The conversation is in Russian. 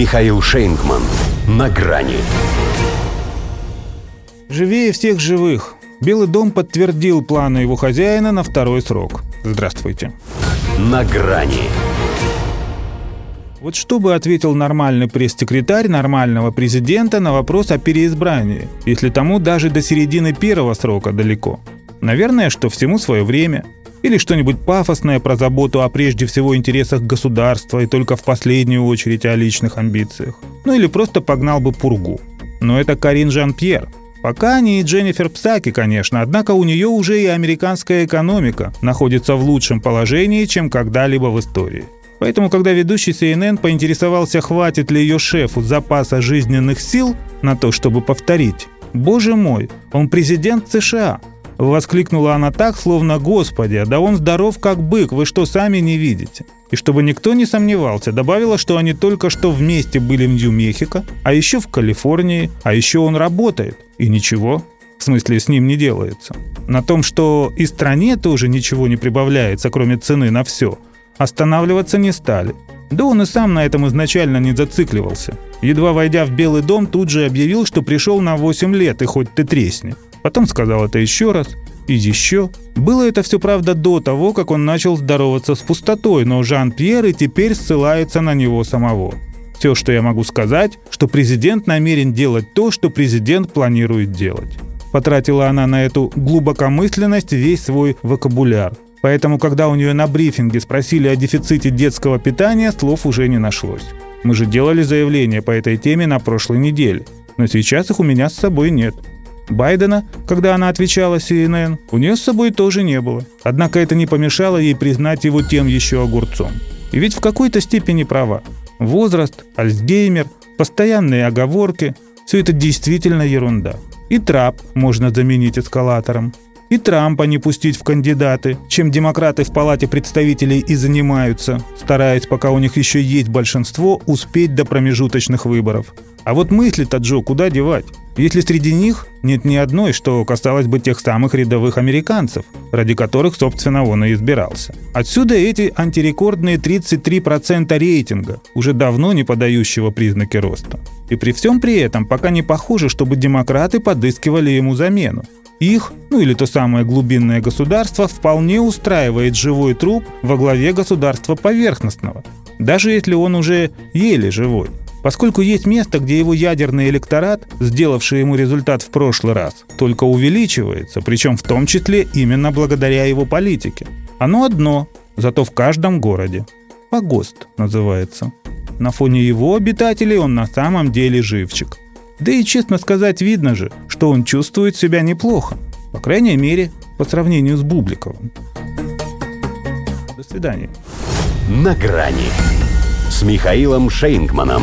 Михаил Шейнгман. На грани. Живее всех живых. Белый дом подтвердил планы его хозяина на второй срок. Здравствуйте. На грани. Вот что бы ответил нормальный пресс-секретарь нормального президента на вопрос о переизбрании, если тому даже до середины первого срока далеко? Наверное, что всему свое время. Или что-нибудь пафосное про заботу о прежде всего интересах государства и только в последнюю очередь о личных амбициях. Ну или просто погнал бы пургу. Но это Карин Жан-Пьер. Пока не Дженнифер Псаки, конечно, однако у нее уже и американская экономика находится в лучшем положении, чем когда-либо в истории. Поэтому, когда ведущий CNN поинтересовался, хватит ли ее шефу запаса жизненных сил на то, чтобы повторить, «Боже мой, он президент США!» Воскликнула она так, словно «Господи, да он здоров как бык, вы что, сами не видите?» И чтобы никто не сомневался, добавила, что они только что вместе были в Нью-Мехико, а еще в Калифорнии, а еще он работает. И ничего, в смысле с ним не делается. На том, что и стране тоже ничего не прибавляется, кроме цены на все – Останавливаться не стали. Да он и сам на этом изначально не зацикливался. Едва войдя в Белый дом, тут же объявил, что пришел на 8 лет, и хоть ты тресни. Потом сказал это еще раз, и еще. Было это все, правда, до того, как он начал здороваться с пустотой, но Жан-Пьер и теперь ссылается на него самого. Все, что я могу сказать, что президент намерен делать то, что президент планирует делать. Потратила она на эту глубокомысленность весь свой вокабуляр – Поэтому, когда у нее на брифинге спросили о дефиците детского питания, слов уже не нашлось. Мы же делали заявление по этой теме на прошлой неделе, но сейчас их у меня с собой нет. Байдена, когда она отвечала CNN, у нее с собой тоже не было. Однако это не помешало ей признать его тем еще огурцом. И ведь в какой-то степени права. Возраст, Альцгеймер, постоянные оговорки – все это действительно ерунда. И трап можно заменить эскалатором и Трампа не пустить в кандидаты, чем демократы в Палате представителей и занимаются, стараясь, пока у них еще есть большинство, успеть до промежуточных выборов. А вот мысли-то Джо куда девать? Если среди них нет ни одной, что касалось бы тех самых рядовых американцев, ради которых, собственно, он и избирался. Отсюда эти антирекордные 33% рейтинга, уже давно не подающего признаки роста. И при всем при этом пока не похоже, чтобы демократы подыскивали ему замену. Их, ну или то самое глубинное государство, вполне устраивает живой труп во главе государства поверхностного, даже если он уже еле живой. Поскольку есть место, где его ядерный электорат, сделавший ему результат в прошлый раз, только увеличивается, причем в том числе именно благодаря его политике. Оно одно, зато в каждом городе. Погост называется. На фоне его обитателей он на самом деле живчик – да и, честно сказать, видно же, что он чувствует себя неплохо. По крайней мере, по сравнению с Бубликовым. До свидания. На грани с Михаилом Шейнгманом.